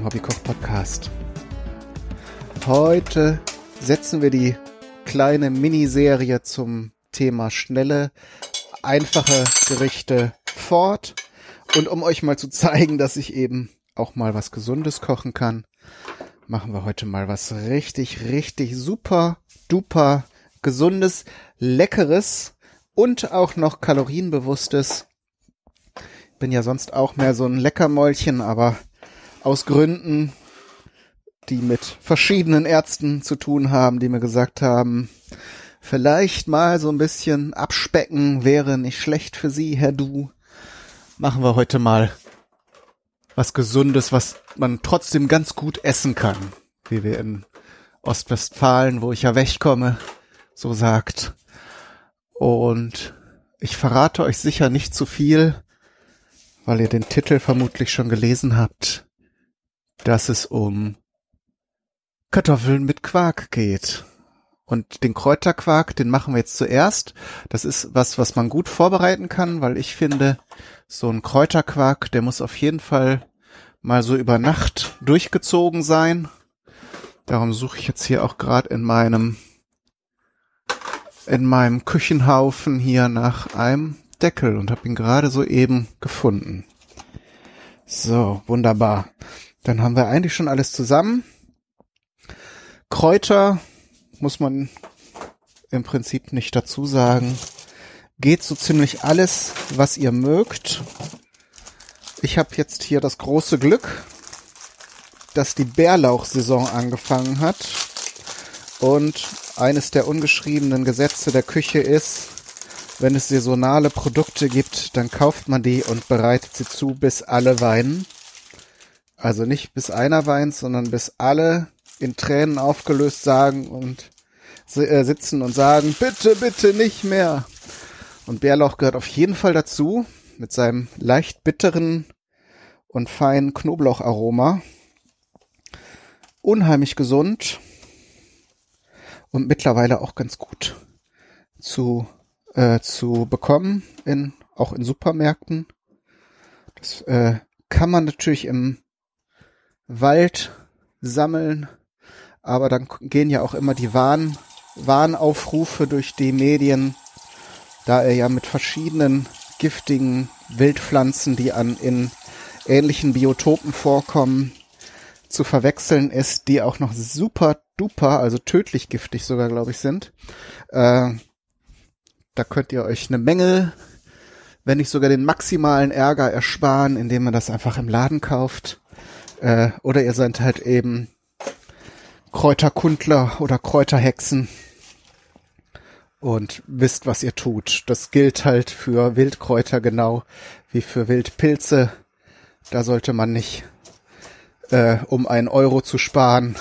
zum Hobbykoch Podcast. Heute setzen wir die kleine Miniserie zum Thema schnelle, einfache Gerichte fort. Und um euch mal zu zeigen, dass ich eben auch mal was Gesundes kochen kann, machen wir heute mal was richtig, richtig super, duper, gesundes, leckeres und auch noch kalorienbewusstes. Bin ja sonst auch mehr so ein Leckermäulchen, aber aus Gründen, die mit verschiedenen Ärzten zu tun haben, die mir gesagt haben, vielleicht mal so ein bisschen abspecken wäre nicht schlecht für Sie, Herr Du. Machen wir heute mal was Gesundes, was man trotzdem ganz gut essen kann, wie wir in Ostwestfalen, wo ich ja wegkomme, so sagt. Und ich verrate euch sicher nicht zu viel, weil ihr den Titel vermutlich schon gelesen habt, dass es um Kartoffeln mit Quark geht. Und den Kräuterquark, den machen wir jetzt zuerst. Das ist was, was man gut vorbereiten kann, weil ich finde, so ein Kräuterquark, der muss auf jeden Fall mal so über Nacht durchgezogen sein. Darum suche ich jetzt hier auch gerade in meinem in meinem Küchenhaufen hier nach einem Deckel und habe ihn gerade soeben gefunden. So, wunderbar. Dann haben wir eigentlich schon alles zusammen. Kräuter muss man im Prinzip nicht dazu sagen. Geht so ziemlich alles, was ihr mögt. Ich habe jetzt hier das große Glück, dass die Bärlauchsaison angefangen hat. Und eines der ungeschriebenen Gesetze der Küche ist, wenn es saisonale Produkte gibt, dann kauft man die und bereitet sie zu, bis alle weinen. Also nicht bis einer weint, sondern bis alle in Tränen aufgelöst sagen und äh, sitzen und sagen, bitte, bitte nicht mehr. Und Bärlauch gehört auf jeden Fall dazu, mit seinem leicht bitteren und feinen Knoblaucharoma. Unheimlich gesund und mittlerweile auch ganz gut zu, äh, zu bekommen, in, auch in Supermärkten. Das äh, kann man natürlich im Wald sammeln aber dann gehen ja auch immer die Warn, Warnaufrufe durch die Medien, da er ja mit verschiedenen giftigen Wildpflanzen, die an in ähnlichen Biotopen vorkommen, zu verwechseln ist, die auch noch super duper, also tödlich giftig sogar, glaube ich, sind. Äh, da könnt ihr euch eine Menge, wenn nicht sogar den maximalen Ärger ersparen, indem man das einfach im Laden kauft. Äh, oder ihr seid halt eben Kräuterkundler oder Kräuterhexen und wisst, was ihr tut. Das gilt halt für Wildkräuter genau wie für Wildpilze. Da sollte man nicht, äh, um einen Euro zu sparen,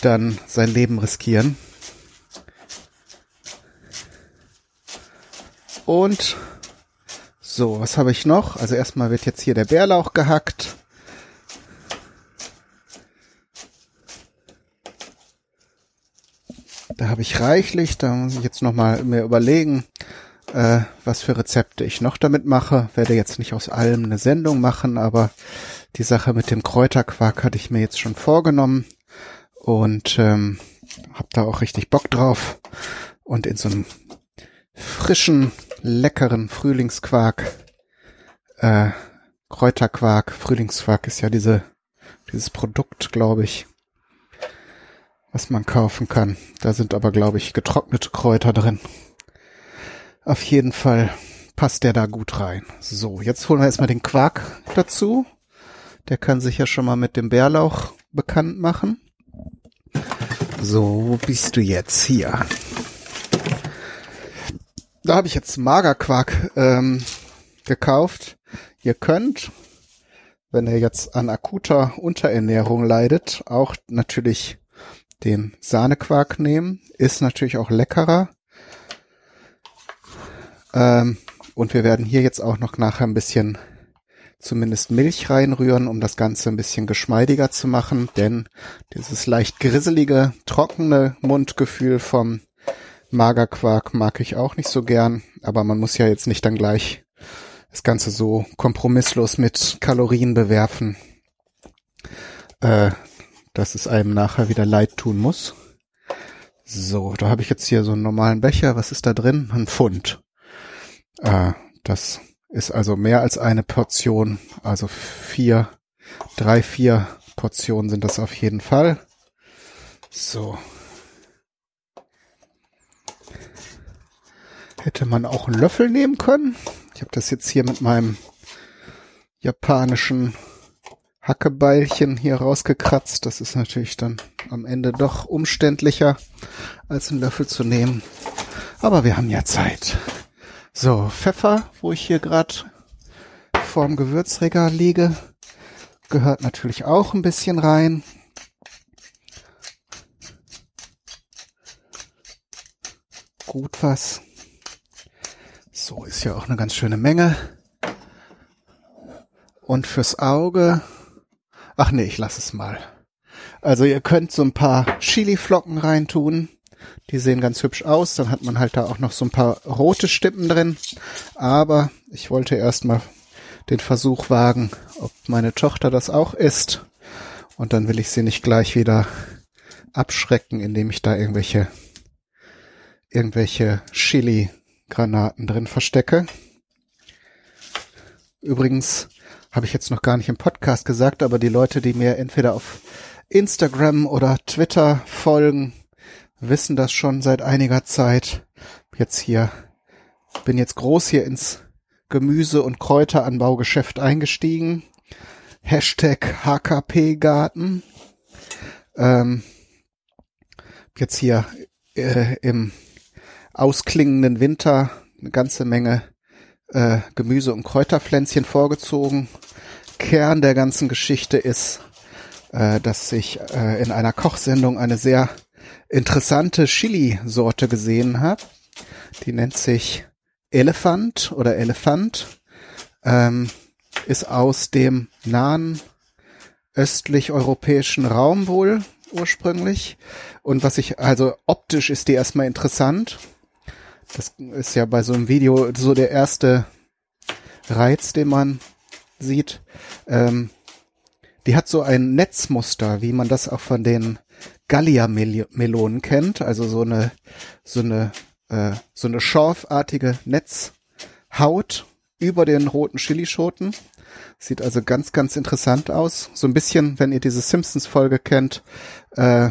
dann sein Leben riskieren. Und so, was habe ich noch? Also erstmal wird jetzt hier der Bärlauch gehackt. Da habe ich reichlich, da muss ich jetzt nochmal mir überlegen, äh, was für Rezepte ich noch damit mache. Werde jetzt nicht aus allem eine Sendung machen, aber die Sache mit dem Kräuterquark hatte ich mir jetzt schon vorgenommen und ähm, habe da auch richtig Bock drauf. Und in so einem frischen, leckeren Frühlingsquark, äh, Kräuterquark, Frühlingsquark ist ja diese, dieses Produkt, glaube ich, was man kaufen kann. Da sind aber, glaube ich, getrocknete Kräuter drin. Auf jeden Fall passt der da gut rein. So, jetzt holen wir erstmal den Quark dazu. Der kann sich ja schon mal mit dem Bärlauch bekannt machen. So, wo bist du jetzt hier? Da habe ich jetzt Magerquark ähm, gekauft. Ihr könnt, wenn ihr jetzt an akuter Unterernährung leidet, auch natürlich den Sahnequark nehmen. Ist natürlich auch leckerer. Ähm, und wir werden hier jetzt auch noch nachher ein bisschen zumindest Milch reinrühren, um das Ganze ein bisschen geschmeidiger zu machen, denn dieses leicht grisselige, trockene Mundgefühl vom Magerquark mag ich auch nicht so gern, aber man muss ja jetzt nicht dann gleich das Ganze so kompromisslos mit Kalorien bewerfen, äh, dass es einem nachher wieder leid tun muss. So, da habe ich jetzt hier so einen normalen Becher. Was ist da drin? Ein Pfund. Äh, das ist also mehr als eine Portion. Also vier, drei, vier Portionen sind das auf jeden Fall. So. Hätte man auch einen Löffel nehmen können. Ich habe das jetzt hier mit meinem japanischen Hackebeilchen hier rausgekratzt. Das ist natürlich dann am Ende doch umständlicher, als einen Löffel zu nehmen. Aber wir haben ja Zeit. So, Pfeffer, wo ich hier gerade vorm Gewürzregal liege, gehört natürlich auch ein bisschen rein. Gut was. So ist ja auch eine ganz schöne Menge. Und fürs Auge Ach nee, ich lass es mal. Also ihr könnt so ein paar Chili-Flocken reintun. Die sehen ganz hübsch aus. Dann hat man halt da auch noch so ein paar rote Stippen drin. Aber ich wollte erstmal den Versuch wagen, ob meine Tochter das auch isst. Und dann will ich sie nicht gleich wieder abschrecken, indem ich da irgendwelche, irgendwelche Chili-Granaten drin verstecke. Übrigens, habe ich jetzt noch gar nicht im Podcast gesagt, aber die Leute, die mir entweder auf Instagram oder Twitter folgen, wissen das schon seit einiger Zeit. Jetzt hier, bin jetzt groß hier ins Gemüse- und Kräuteranbaugeschäft eingestiegen. Hashtag HKP-Garten. Ähm, jetzt hier äh, im ausklingenden Winter eine ganze Menge äh, Gemüse- und Kräuterpflänzchen vorgezogen. Kern der ganzen Geschichte ist, äh, dass ich äh, in einer Kochsendung eine sehr interessante Chili-Sorte gesehen habe. Die nennt sich Elefant oder Elefant. Ähm, ist aus dem nahen östlich-europäischen Raum wohl ursprünglich. Und was ich, also optisch ist die erstmal interessant. Das ist ja bei so einem Video so der erste Reiz, den man sieht. Ähm, die hat so ein Netzmuster, wie man das auch von den Gallia-Melonen kennt. Also so eine, so eine, äh, so eine schorfartige Netzhaut über den roten Chilischoten. Sieht also ganz, ganz interessant aus. So ein bisschen, wenn ihr diese Simpsons-Folge kennt, äh,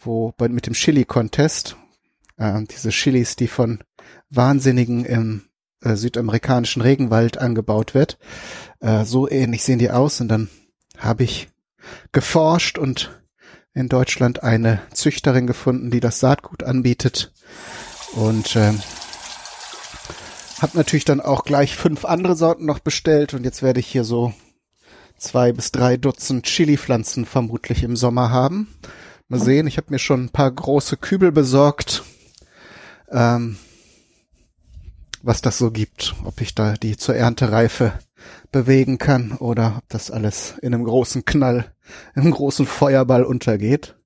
wo bei, mit dem Chili-Contest, äh, diese Chilis, die von Wahnsinnigen im äh, südamerikanischen Regenwald angebaut wird. Äh, so ähnlich sehen die aus und dann habe ich geforscht und in Deutschland eine Züchterin gefunden, die das Saatgut anbietet und äh, habe natürlich dann auch gleich fünf andere Sorten noch bestellt und jetzt werde ich hier so zwei bis drei Dutzend Chili-Pflanzen vermutlich im Sommer haben. Mal sehen, ich habe mir schon ein paar große Kübel besorgt. Ähm, was das so gibt, ob ich da die zur Erntereife bewegen kann oder ob das alles in einem großen Knall, in einem großen Feuerball untergeht.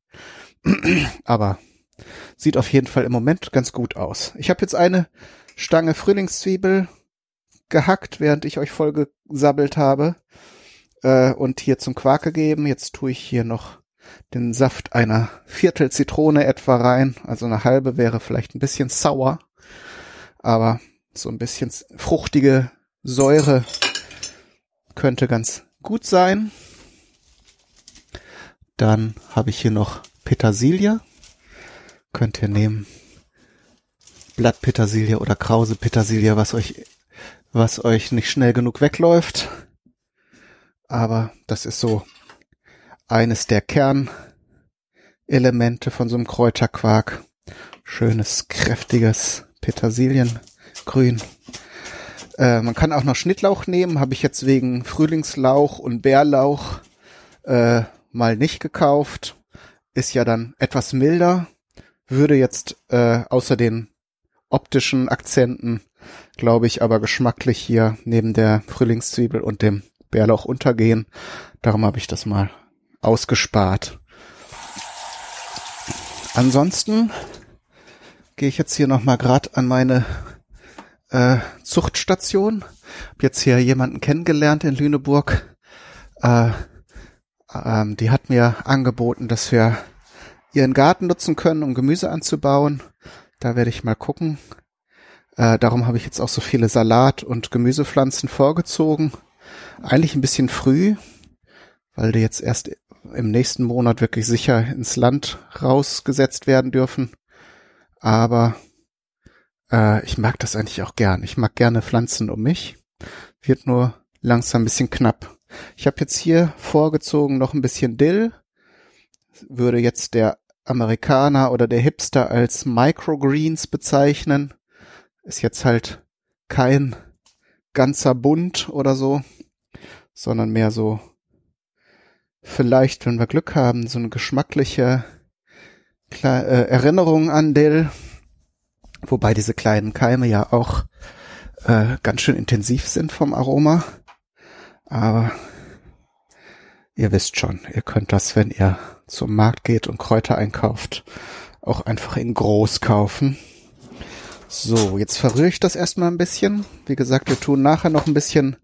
Aber sieht auf jeden Fall im Moment ganz gut aus. Ich habe jetzt eine Stange Frühlingszwiebel gehackt, während ich euch vollgesabbelt habe äh, und hier zum Quark gegeben. Jetzt tue ich hier noch den Saft einer Viertel Zitrone etwa rein. Also eine halbe wäre vielleicht ein bisschen sauer, aber so ein bisschen fruchtige Säure könnte ganz gut sein. Dann habe ich hier noch Petersilie. Könnt ihr nehmen. Blattpetersilie oder Krause Petersilie, was euch, was euch nicht schnell genug wegläuft. Aber das ist so eines der Kernelemente von so einem Kräuterquark. Schönes, kräftiges Petersilien grün. Äh, man kann auch noch Schnittlauch nehmen, habe ich jetzt wegen Frühlingslauch und Bärlauch äh, mal nicht gekauft. Ist ja dann etwas milder, würde jetzt äh, außer den optischen Akzenten, glaube ich, aber geschmacklich hier neben der Frühlingszwiebel und dem Bärlauch untergehen. Darum habe ich das mal ausgespart. Ansonsten gehe ich jetzt hier noch mal grad an meine äh, Zuchtstation. Hab jetzt hier jemanden kennengelernt in Lüneburg. Äh, ähm, die hat mir angeboten, dass wir ihren Garten nutzen können, um Gemüse anzubauen. Da werde ich mal gucken. Äh, darum habe ich jetzt auch so viele Salat- und Gemüsepflanzen vorgezogen. Eigentlich ein bisschen früh, weil die jetzt erst im nächsten Monat wirklich sicher ins Land rausgesetzt werden dürfen. Aber äh, ich mag das eigentlich auch gern. Ich mag gerne Pflanzen um mich. Wird nur langsam ein bisschen knapp. Ich habe jetzt hier vorgezogen noch ein bisschen Dill. Würde jetzt der Amerikaner oder der Hipster als Microgreens bezeichnen. Ist jetzt halt kein ganzer Bund oder so, sondern mehr so vielleicht, wenn wir Glück haben, so eine geschmackliche Kle äh, Erinnerung an Dill. Wobei diese kleinen Keime ja auch äh, ganz schön intensiv sind vom Aroma. Aber ihr wisst schon, ihr könnt das, wenn ihr zum Markt geht und Kräuter einkauft, auch einfach in groß kaufen. So, jetzt verrühre ich das erstmal ein bisschen. Wie gesagt, wir tun nachher noch ein bisschen,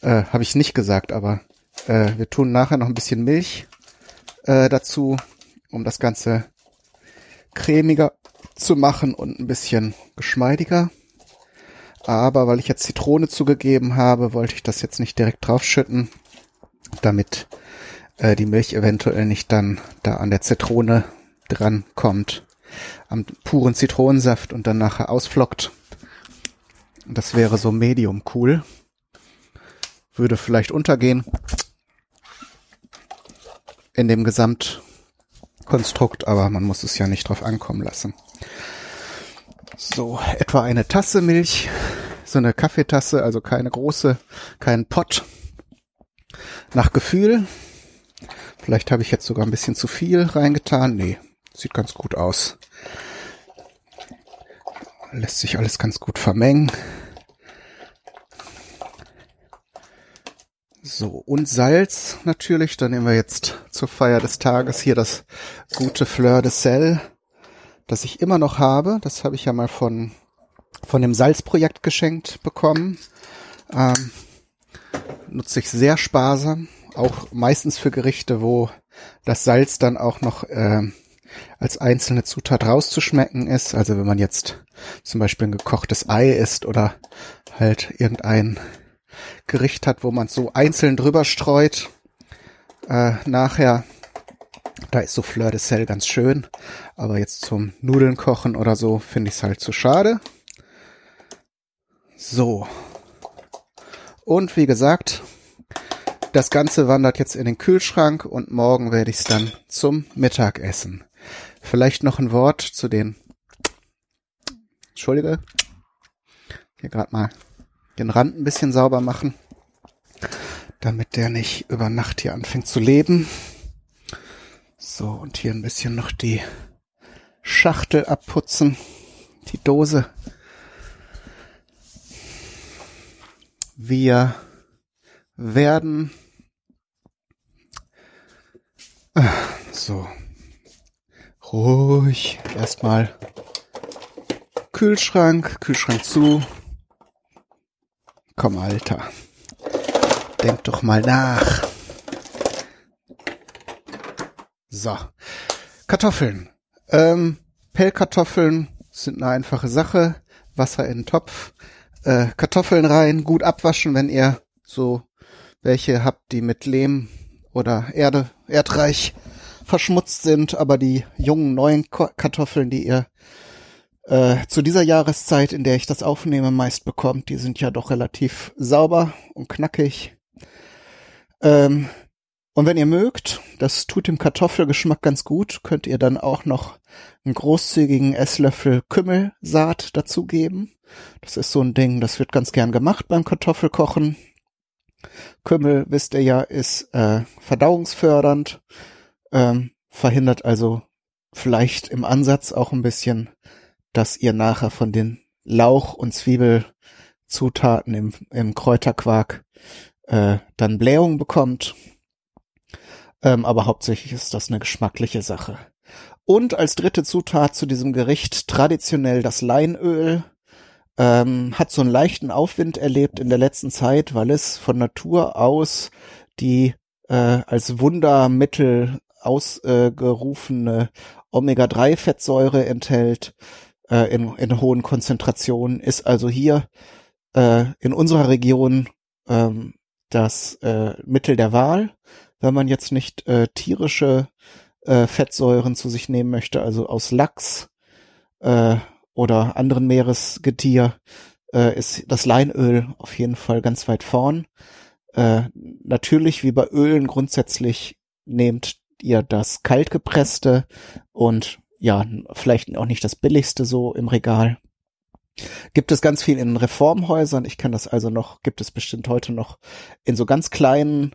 äh, habe ich nicht gesagt, aber äh, wir tun nachher noch ein bisschen Milch äh, dazu, um das Ganze cremiger zu machen und ein bisschen geschmeidiger. Aber weil ich jetzt Zitrone zugegeben habe, wollte ich das jetzt nicht direkt draufschütten, damit äh, die Milch eventuell nicht dann da an der Zitrone dran kommt, am puren Zitronensaft und dann nachher ausflockt. Das wäre so medium cool. Würde vielleicht untergehen in dem Gesamtkonstrukt, aber man muss es ja nicht drauf ankommen lassen. So, etwa eine Tasse Milch, so eine Kaffeetasse, also keine große, kein Pott. Nach Gefühl. Vielleicht habe ich jetzt sogar ein bisschen zu viel reingetan. Nee, sieht ganz gut aus. Lässt sich alles ganz gut vermengen. So, und Salz natürlich. Dann nehmen wir jetzt zur Feier des Tages hier das gute Fleur de Sel, das ich immer noch habe. Das habe ich ja mal von, von dem Salzprojekt geschenkt bekommen. Ähm, nutze ich sehr sparsam, auch meistens für Gerichte, wo das Salz dann auch noch äh, als einzelne Zutat rauszuschmecken ist. Also wenn man jetzt zum Beispiel ein gekochtes Ei isst oder halt irgendein Gericht hat, wo man so einzeln drüber streut. Äh, nachher, da ist so Fleur de Sel ganz schön, aber jetzt zum Nudeln kochen oder so finde ich es halt zu schade. So. Und wie gesagt, das Ganze wandert jetzt in den Kühlschrank und morgen werde ich es dann zum Mittagessen. Vielleicht noch ein Wort zu den. Entschuldige. Hier gerade mal den Rand ein bisschen sauber machen, damit der nicht über Nacht hier anfängt zu leben. So, und hier ein bisschen noch die Schachtel abputzen, die Dose. Wir werden so ruhig erstmal Kühlschrank, Kühlschrank zu, Komm, Alter. Denk doch mal nach. So. Kartoffeln. Ähm, Pellkartoffeln sind eine einfache Sache. Wasser in den Topf. Äh, Kartoffeln rein, gut abwaschen, wenn ihr so welche habt, die mit Lehm oder Erde, Erdreich verschmutzt sind, aber die jungen neuen Kartoffeln, die ihr äh, zu dieser Jahreszeit, in der ich das aufnehme, meist bekommt. Die sind ja doch relativ sauber und knackig. Ähm, und wenn ihr mögt, das tut dem Kartoffelgeschmack ganz gut, könnt ihr dann auch noch einen großzügigen Esslöffel Kümmelsaat dazugeben. Das ist so ein Ding, das wird ganz gern gemacht beim Kartoffelkochen. Kümmel, wisst ihr ja, ist äh, verdauungsfördernd, ähm, verhindert also vielleicht im Ansatz auch ein bisschen dass ihr nachher von den Lauch- und Zwiebelzutaten im, im Kräuterquark äh, dann Blähung bekommt. Ähm, aber hauptsächlich ist das eine geschmackliche Sache. Und als dritte Zutat zu diesem Gericht traditionell das Leinöl. ähm, hat so einen leichten Aufwind erlebt in der letzten Zeit, weil es von Natur aus die äh, als Wundermittel ausgerufene äh, Omega-3-Fettsäure enthält äh, in, in hohen Konzentrationen, ist also hier äh, in unserer Region ähm, das äh, Mittel der Wahl, wenn man jetzt nicht äh, tierische äh, Fettsäuren zu sich nehmen möchte, also aus Lachs äh, oder anderen Meeresgetier, äh, ist das Leinöl auf jeden Fall ganz weit vorn. Äh, natürlich, wie bei Ölen grundsätzlich, nehmt ihr das kaltgepresste und ja, vielleicht auch nicht das billigste so im Regal. Gibt es ganz viel in Reformhäusern. Ich kann das also noch, gibt es bestimmt heute noch in so ganz kleinen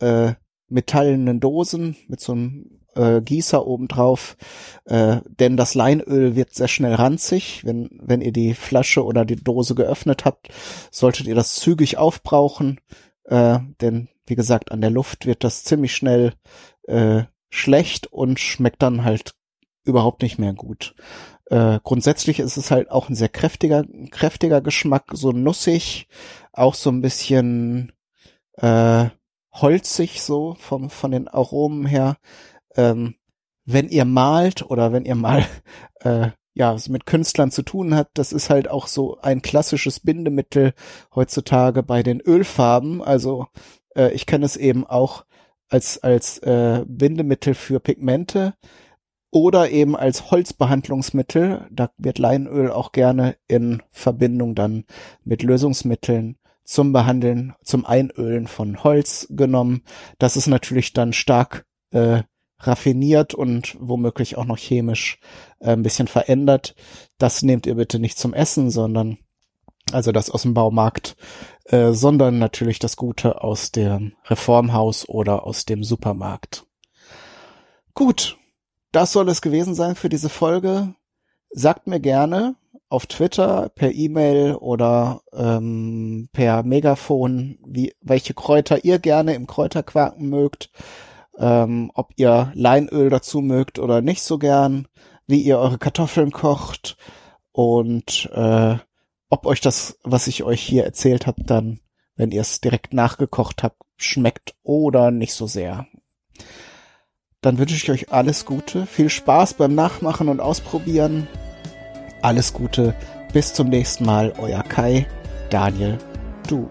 äh, metallenen Dosen mit so einem äh, Gießer obendrauf. Äh, denn das Leinöl wird sehr schnell ranzig. Wenn, wenn ihr die Flasche oder die Dose geöffnet habt, solltet ihr das zügig aufbrauchen. Äh, denn wie gesagt, an der Luft wird das ziemlich schnell äh, schlecht und schmeckt dann halt überhaupt nicht mehr gut. Äh, grundsätzlich ist es halt auch ein sehr kräftiger, kräftiger Geschmack, so nussig, auch so ein bisschen äh, holzig so vom von den Aromen her. Ähm, wenn ihr malt oder wenn ihr mal äh, ja mit Künstlern zu tun habt, das ist halt auch so ein klassisches Bindemittel heutzutage bei den Ölfarben. Also äh, ich kenne es eben auch als als äh, Bindemittel für Pigmente oder eben als Holzbehandlungsmittel. Da wird Leinöl auch gerne in Verbindung dann mit Lösungsmitteln zum Behandeln, zum Einölen von Holz genommen. Das ist natürlich dann stark äh, raffiniert und womöglich auch noch chemisch äh, ein bisschen verändert. Das nehmt ihr bitte nicht zum Essen, sondern also das aus dem Baumarkt, äh, sondern natürlich das Gute aus dem Reformhaus oder aus dem Supermarkt. Gut, das soll es gewesen sein für diese Folge. Sagt mir gerne auf Twitter, per E-Mail oder ähm, per Megafon, wie, welche Kräuter ihr gerne im Kräuterquaken mögt, ähm, ob ihr Leinöl dazu mögt oder nicht so gern, wie ihr eure Kartoffeln kocht und äh, ob euch das, was ich euch hier erzählt habe, dann, wenn ihr es direkt nachgekocht habt, schmeckt oder nicht so sehr. Dann wünsche ich euch alles Gute, viel Spaß beim Nachmachen und Ausprobieren. Alles Gute, bis zum nächsten Mal, euer Kai, Daniel, du.